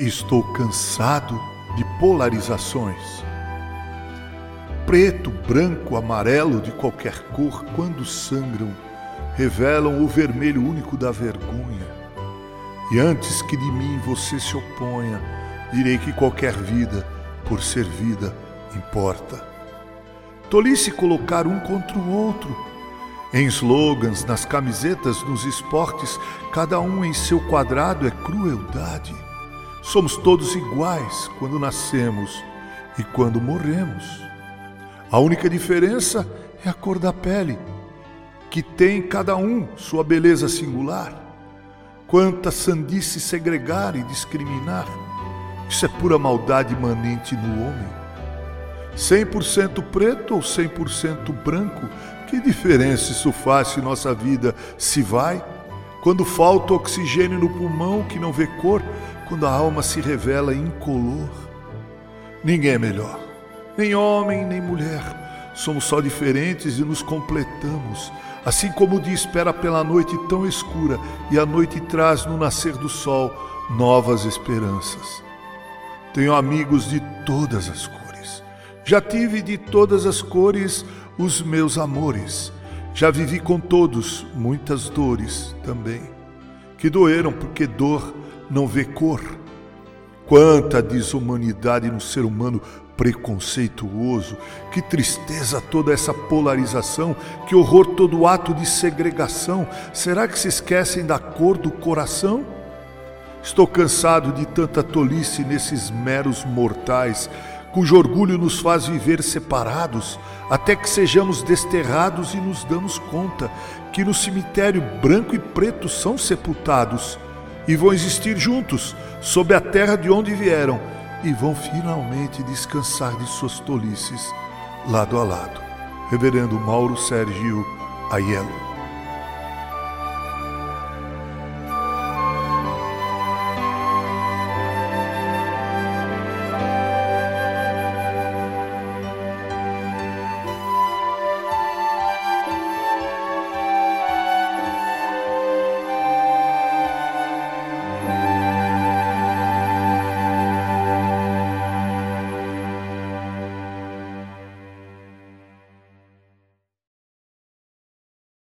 Estou cansado de polarizações. Preto, branco, amarelo, de qualquer cor, quando sangram, revelam o vermelho único da vergonha. E antes que de mim você se oponha, direi que qualquer vida, por ser vida, importa. Tolice colocar um contra o outro. Em slogans, nas camisetas, nos esportes, cada um em seu quadrado é crueldade. Somos todos iguais quando nascemos e quando morremos. A única diferença é a cor da pele, que tem cada um sua beleza singular. Quanta sandice segregar e discriminar. Isso é pura maldade imanente no homem. 100% preto ou 100% branco, que diferença isso faz se nossa vida se vai? Quando falta oxigênio no pulmão que não vê cor, quando a alma se revela incolor. Ninguém é melhor, nem homem nem mulher. Somos só diferentes e nos completamos. Assim como o dia espera pela noite tão escura e a noite traz no nascer do sol novas esperanças. Tenho amigos de todas as cores. Já tive de todas as cores os meus amores. Já vivi com todos muitas dores também, que doeram porque dor não vê cor. Quanta desumanidade no ser humano preconceituoso, que tristeza toda essa polarização, que horror todo ato de segregação. Será que se esquecem da cor do coração? Estou cansado de tanta tolice nesses meros mortais, cujo orgulho nos faz viver separados, até que sejamos desterrados e nos damos conta que no cemitério branco e preto são sepultados e vão existir juntos sob a terra de onde vieram e vão finalmente descansar de suas tolices lado a lado. Reverendo Mauro Sérgio Aiello